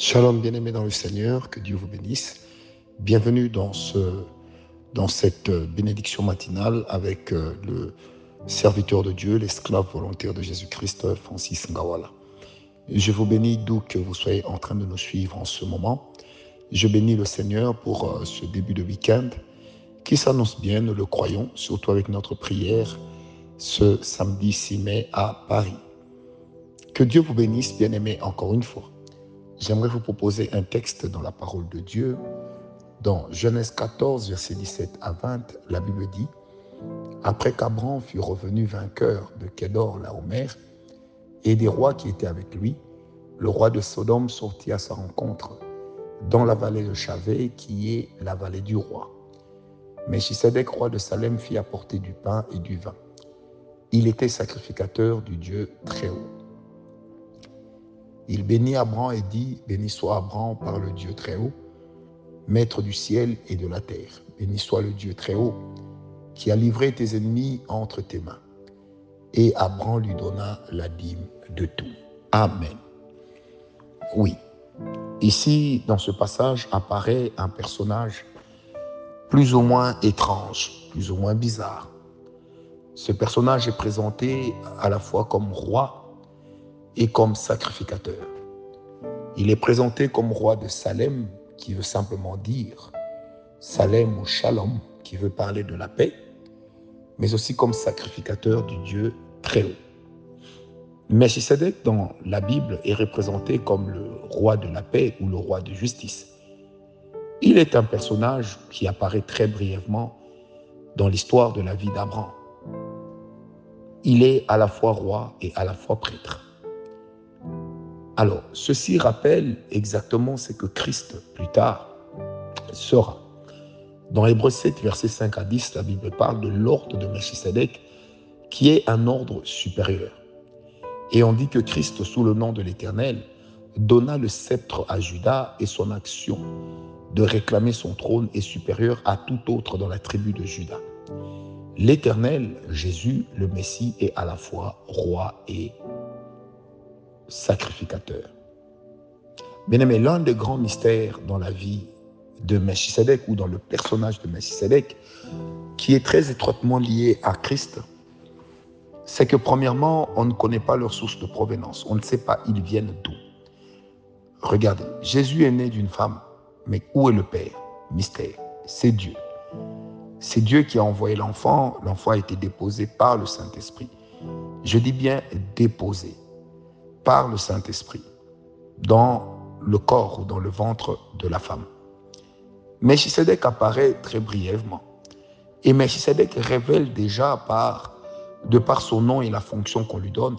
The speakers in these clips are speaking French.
Shalom bien-aimés dans le Seigneur, que Dieu vous bénisse. Bienvenue dans, ce, dans cette bénédiction matinale avec euh, le serviteur de Dieu, l'esclave volontaire de Jésus-Christ, Francis Ngawala. Je vous bénis d'où que vous soyez en train de nous suivre en ce moment. Je bénis le Seigneur pour euh, ce début de week-end qui s'annonce bien, nous le croyons, surtout avec notre prière ce samedi 6 mai à Paris. Que Dieu vous bénisse, bien-aimés, encore une fois j'aimerais vous proposer un texte dans la parole de Dieu. Dans Genèse 14, verset 17 à 20, la Bible dit Après qu'Abraham fut revenu vainqueur de Kédor, la Homère, et des rois qui étaient avec lui, le roi de Sodome sortit à sa rencontre dans la vallée de Chavé, qui est la vallée du roi. Mais Chisedek, roi de Salem, fit apporter du pain et du vin. Il était sacrificateur du Dieu très haut. Il bénit Abraham et dit, Béni soit Abraham par le Dieu très haut, maître du ciel et de la terre. Béni soit le Dieu très haut, qui a livré tes ennemis entre tes mains. Et Abraham lui donna la dîme de tout. Amen. Oui, ici, dans ce passage, apparaît un personnage plus ou moins étrange, plus ou moins bizarre. Ce personnage est présenté à la fois comme roi et comme sacrificateur. Il est présenté comme roi de Salem, qui veut simplement dire Salem ou Shalom, qui veut parler de la paix, mais aussi comme sacrificateur du Dieu très haut. Melchisedec, dans la Bible, est représenté comme le roi de la paix ou le roi de justice. Il est un personnage qui apparaît très brièvement dans l'histoire de la vie d'Abraham. Il est à la fois roi et à la fois prêtre. Alors, ceci rappelle exactement ce que Christ, plus tard, sera. Dans Hébreu 7, versets 5 à 10, la Bible parle de l'ordre de Melchisedec, qui est un ordre supérieur. Et on dit que Christ, sous le nom de l'Éternel, donna le sceptre à Judas et son action de réclamer son trône est supérieure à tout autre dans la tribu de Judas. L'Éternel, Jésus, le Messie, est à la fois roi et sacrificateur. Bien aimé, l'un des grands mystères dans la vie de Melchisedec ou dans le personnage de Melchisedec, qui est très étroitement lié à Christ, c'est que premièrement, on ne connaît pas leur source de provenance. On ne sait pas ils viennent d'où. Regardez, Jésus est né d'une femme, mais où est le Père? Mystère, c'est Dieu. C'est Dieu qui a envoyé l'enfant. L'enfant a été déposé par le Saint-Esprit. Je dis bien déposé par le Saint-Esprit dans le corps ou dans le ventre de la femme. Melchisedec apparaît très brièvement. Et Melchisedec révèle déjà par, de par son nom et la fonction qu'on lui donne,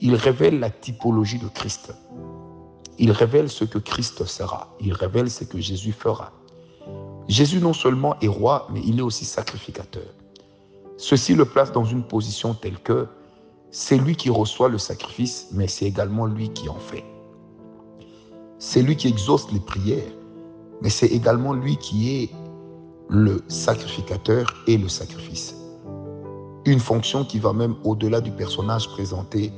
il révèle la typologie de Christ. Il révèle ce que Christ sera. Il révèle ce que Jésus fera. Jésus non seulement est roi, mais il est aussi sacrificateur. Ceci le place dans une position telle que c'est lui qui reçoit le sacrifice, mais c'est également lui qui en fait. C'est lui qui exauce les prières, mais c'est également lui qui est le sacrificateur et le sacrifice. Une fonction qui va même au-delà du personnage présenté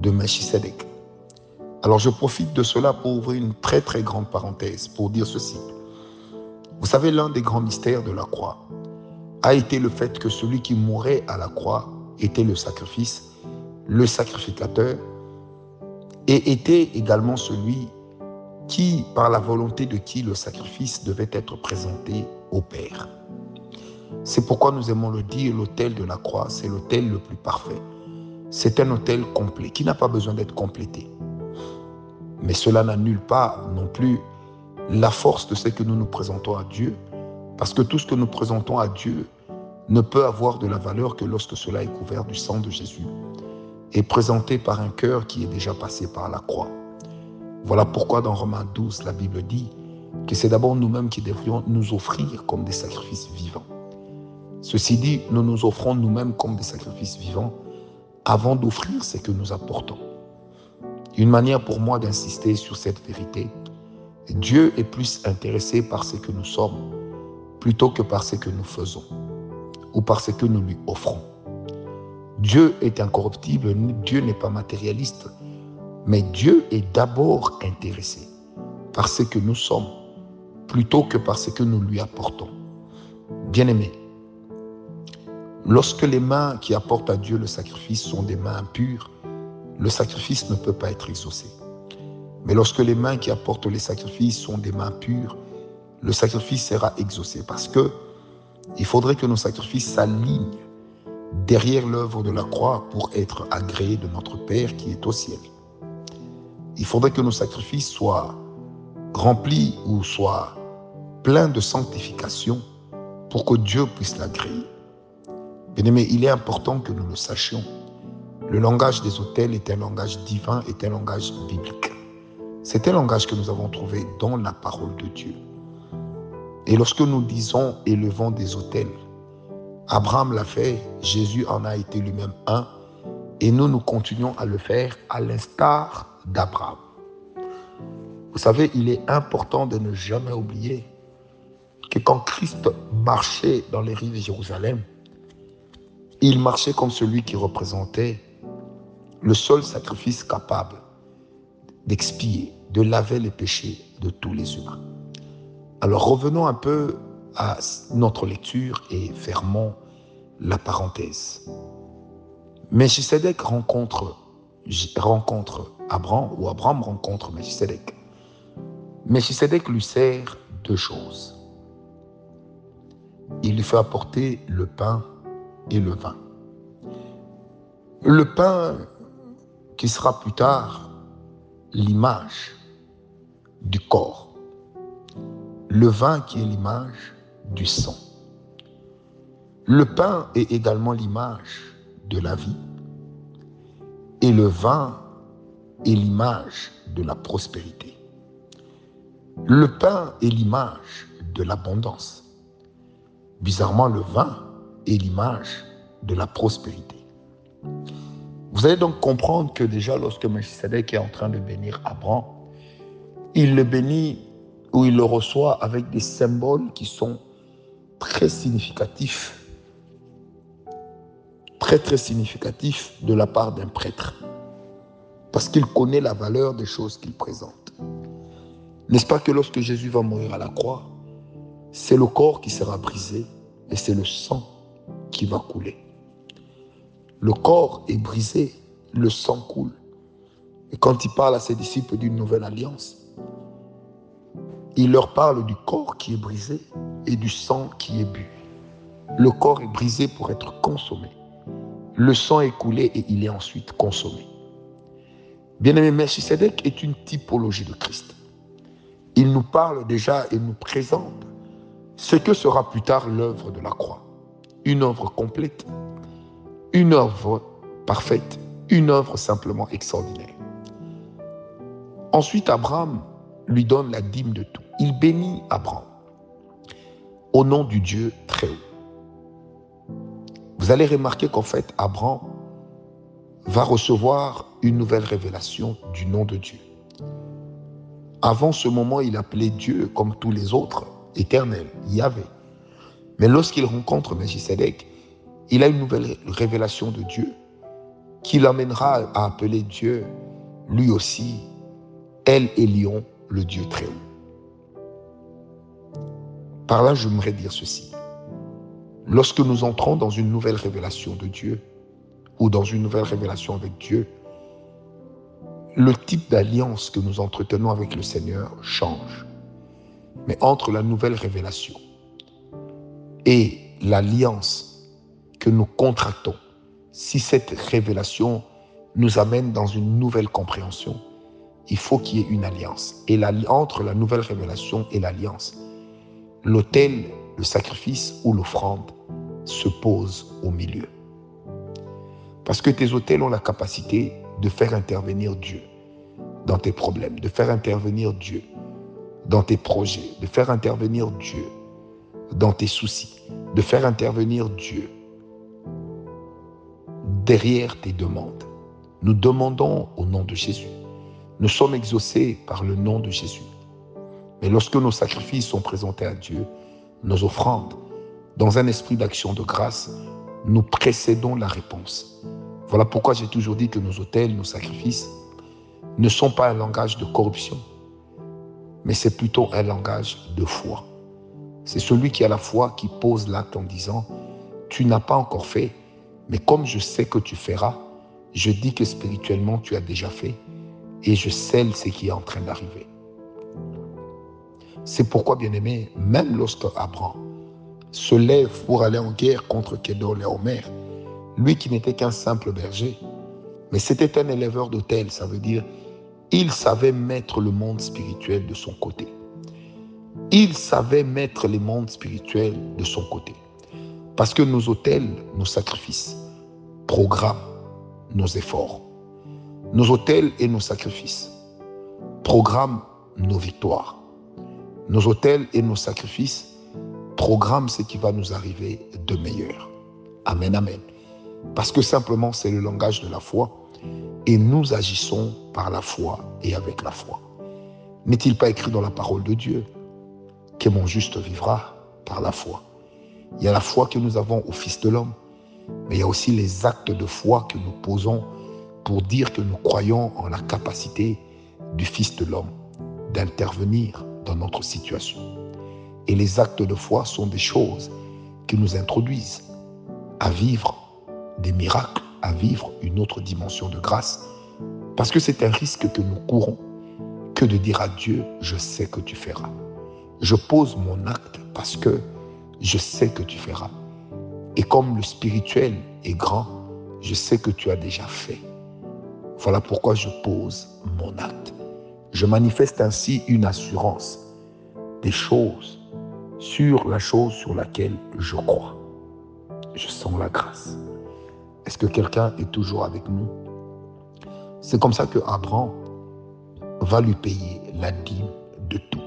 de Melchisedec. Alors je profite de cela pour ouvrir une très très grande parenthèse pour dire ceci. Vous savez, l'un des grands mystères de la croix a été le fait que celui qui mourait à la croix était le sacrifice le sacrificateur, et était également celui qui, par la volonté de qui le sacrifice devait être présenté au Père. C'est pourquoi nous aimons le dire, l'autel de la croix, c'est l'autel le plus parfait. C'est un autel complet, qui n'a pas besoin d'être complété. Mais cela n'annule pas non plus la force de ce que nous nous présentons à Dieu, parce que tout ce que nous présentons à Dieu ne peut avoir de la valeur que lorsque cela est couvert du sang de Jésus est présenté par un cœur qui est déjà passé par la croix. Voilà pourquoi dans Romains 12, la Bible dit que c'est d'abord nous-mêmes qui devrions nous offrir comme des sacrifices vivants. Ceci dit, nous nous offrons nous-mêmes comme des sacrifices vivants avant d'offrir ce que nous apportons. Une manière pour moi d'insister sur cette vérité, Dieu est plus intéressé par ce que nous sommes plutôt que par ce que nous faisons ou par ce que nous lui offrons. Dieu est incorruptible, Dieu n'est pas matérialiste, mais Dieu est d'abord intéressé par ce que nous sommes plutôt que par ce que nous lui apportons. Bien-aimé, lorsque les mains qui apportent à Dieu le sacrifice sont des mains impures, le sacrifice ne peut pas être exaucé. Mais lorsque les mains qui apportent les sacrifices sont des mains pures, le sacrifice sera exaucé parce que il faudrait que nos sacrifices s'alignent derrière l'œuvre de la croix pour être agréés de notre Père qui est au ciel. Il faudrait que nos sacrifices soient remplis ou soient pleins de sanctification pour que Dieu puisse l'agréer. Bien aimé, il est important que nous le sachions. Le langage des hôtels est un langage divin, est un langage biblique. C'est un langage que nous avons trouvé dans la parole de Dieu. Et lorsque nous disons élevons des hôtels, Abraham l'a fait, Jésus en a été lui-même un, et nous, nous continuons à le faire à l'instar d'Abraham. Vous savez, il est important de ne jamais oublier que quand Christ marchait dans les rives de Jérusalem, il marchait comme celui qui représentait le seul sacrifice capable d'expier, de laver les péchés de tous les humains. Alors revenons un peu à notre lecture et fermons la parenthèse. Melchisedec rencontre, rencontre Abraham ou Abraham rencontre Melchisedec. Melchisedec lui sert deux choses. Il lui fait apporter le pain et le vin. Le pain qui sera plus tard l'image du corps. Le vin qui est l'image du sang. Le pain est également l'image de la vie. Et le vin est l'image de la prospérité. Le pain est l'image de l'abondance. Bizarrement, le vin est l'image de la prospérité. Vous allez donc comprendre que déjà lorsque Melchizedek est en train de bénir Abraham, il le bénit ou il le reçoit avec des symboles qui sont très significatifs, très très significatifs de la part d'un prêtre, parce qu'il connaît la valeur des choses qu'il présente. N'est-ce pas que lorsque Jésus va mourir à la croix, c'est le corps qui sera brisé et c'est le sang qui va couler. Le corps est brisé, le sang coule. Et quand il parle à ses disciples d'une nouvelle alliance, il leur parle du corps qui est brisé et du sang qui est bu. Le corps est brisé pour être consommé. Le sang est coulé et il est ensuite consommé. Bien-aimé, Melchisedec est une typologie de Christ. Il nous parle déjà et nous présente ce que sera plus tard l'œuvre de la croix. Une œuvre complète une œuvre parfaite, une œuvre simplement extraordinaire. Ensuite, Abraham lui donne la dîme de tout. Il bénit Abraham au nom du Dieu très haut. Vous allez remarquer qu'en fait, Abraham va recevoir une nouvelle révélation du nom de Dieu. Avant ce moment, il appelait Dieu, comme tous les autres, éternel, Yahvé. Mais lorsqu'il rencontre Melchizedek, il a une nouvelle révélation de Dieu qui l'amènera à appeler Dieu, lui aussi, El Lion, le Dieu très haut. Par là, j'aimerais dire ceci. Lorsque nous entrons dans une nouvelle révélation de Dieu, ou dans une nouvelle révélation avec Dieu, le type d'alliance que nous entretenons avec le Seigneur change. Mais entre la nouvelle révélation et l'alliance que nous contractons, si cette révélation nous amène dans une nouvelle compréhension, il faut qu'il y ait une alliance. Et entre la nouvelle révélation et l'alliance, l'autel, le sacrifice ou l'offrande se pose au milieu. Parce que tes autels ont la capacité de faire intervenir Dieu dans tes problèmes, de faire intervenir Dieu dans tes projets, de faire intervenir Dieu dans tes soucis, de faire intervenir Dieu derrière tes demandes. Nous demandons au nom de Jésus. Nous sommes exaucés par le nom de Jésus. Mais lorsque nos sacrifices sont présentés à Dieu, nos offrandes, dans un esprit d'action de grâce, nous précédons la réponse. Voilà pourquoi j'ai toujours dit que nos hôtels, nos sacrifices, ne sont pas un langage de corruption, mais c'est plutôt un langage de foi. C'est celui qui a la foi qui pose l'acte en disant, tu n'as pas encore fait, mais comme je sais que tu feras, je dis que spirituellement tu as déjà fait et je scelle ce qui est en train d'arriver. C'est pourquoi, bien aimé, même lorsque Abraham se lève pour aller en guerre contre Kedor et lui qui n'était qu'un simple berger, mais c'était un éleveur d'hôtel, ça veut dire il savait mettre le monde spirituel de son côté. Il savait mettre les mondes spirituels de son côté. Parce que nos hôtels, nos sacrifices, programment nos efforts. Nos hôtels et nos sacrifices programment nos victoires. Nos hôtels et nos sacrifices programment ce qui va nous arriver de meilleur. Amen, amen. Parce que simplement, c'est le langage de la foi et nous agissons par la foi et avec la foi. N'est-il pas écrit dans la parole de Dieu que mon juste vivra par la foi? Il y a la foi que nous avons au Fils de l'homme, mais il y a aussi les actes de foi que nous posons pour dire que nous croyons en la capacité du Fils de l'homme d'intervenir dans notre situation. Et les actes de foi sont des choses qui nous introduisent à vivre des miracles à vivre une autre dimension de grâce. Parce que c'est un risque que nous courons que de dire à Dieu, je sais que tu feras. Je pose mon acte parce que je sais que tu feras. Et comme le spirituel est grand, je sais que tu as déjà fait. Voilà pourquoi je pose mon acte. Je manifeste ainsi une assurance des choses sur la chose sur laquelle je crois. Je sens la grâce. Est-ce que quelqu'un est toujours avec nous? C'est comme ça que Abraham va lui payer la dîme de tout.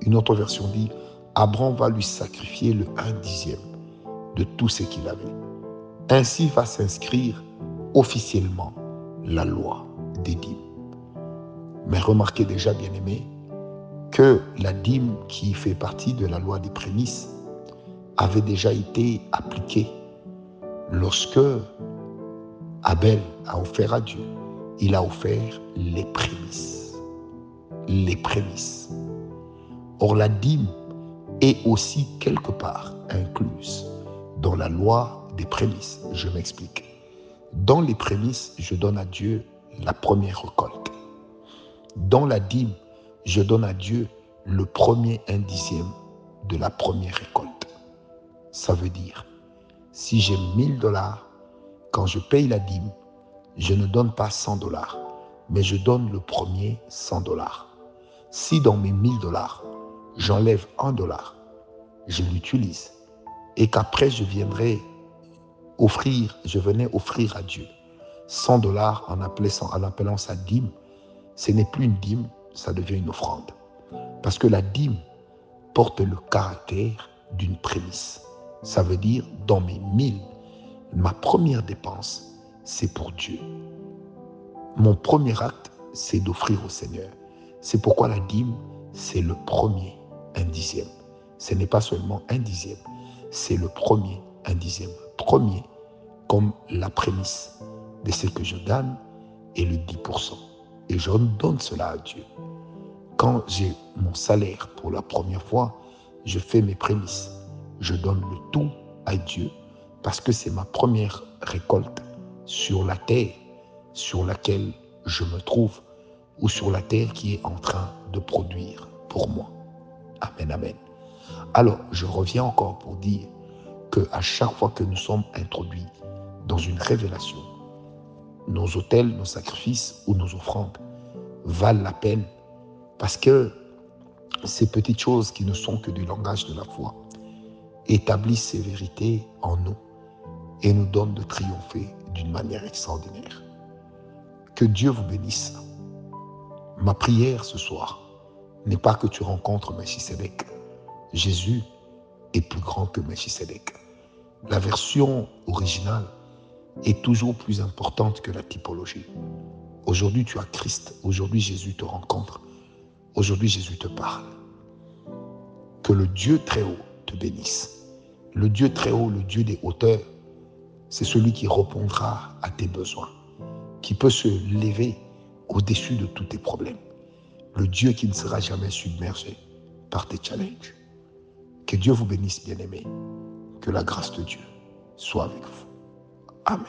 Une autre version dit, Abraham va lui sacrifier le un dixième de tout ce qu'il avait. Ainsi va s'inscrire officiellement la loi des dîmes. Mais remarquez déjà, bien aimé, que la dîme qui fait partie de la loi des prémices avait déjà été appliquée lorsque Abel a offert à Dieu, il a offert les prémices. Les prémices. Or, la dîme est aussi quelque part incluse dans la loi des prémices. Je m'explique. Dans les prémices, je donne à Dieu la première récolte. Dans la dîme, je donne à Dieu le premier un dixième de la première récolte. Ça veut dire, si j'ai 1000 dollars, quand je paye la dîme, je ne donne pas 100 dollars, mais je donne le premier 100 dollars. Si dans mes 1000 dollars, j'enlève 1 dollar, je l'utilise et qu'après je viendrai offrir, je venais offrir à Dieu 100 dollars en en appelant ça dîme, ce n'est plus une dîme, ça devient une offrande. Parce que la dîme porte le caractère d'une prémisse. Ça veut dire, dans mes mille, ma première dépense, c'est pour Dieu. Mon premier acte, c'est d'offrir au Seigneur. C'est pourquoi la dîme, c'est le premier, un dixième. Ce n'est pas seulement un dixième, c'est le premier, un dixième. Premier, comme la prémisse de ce que je gagne, et le 10%. Et je donne cela à Dieu. Quand j'ai mon salaire pour la première fois, je fais mes prémices je donne le tout à Dieu parce que c'est ma première récolte sur la terre sur laquelle je me trouve ou sur la terre qui est en train de produire pour moi. Amen, amen. Alors, je reviens encore pour dire que à chaque fois que nous sommes introduits dans une révélation, nos autels, nos sacrifices ou nos offrandes valent la peine parce que ces petites choses qui ne sont que du langage de la foi établissent ces vérités en nous et nous donne de triompher d'une manière extraordinaire. Que Dieu vous bénisse. Ma prière ce soir n'est pas que tu rencontres Melchisedec. Jésus est plus grand que Melchisedec. La version originale est toujours plus importante que la typologie. Aujourd'hui, tu as Christ. Aujourd'hui, Jésus te rencontre. Aujourd'hui, Jésus te parle. Que le Dieu très haut te bénisse. Le Dieu très haut, le Dieu des hauteurs, c'est celui qui répondra à tes besoins, qui peut se lever au-dessus de tous tes problèmes. le Dieu qui ne sera jamais submergé par tes challenges. Que Dieu vous bénisse, bien-aimés. Que la grâce de Dieu soit avec vous. Amen.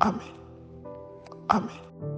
Amen. Amen.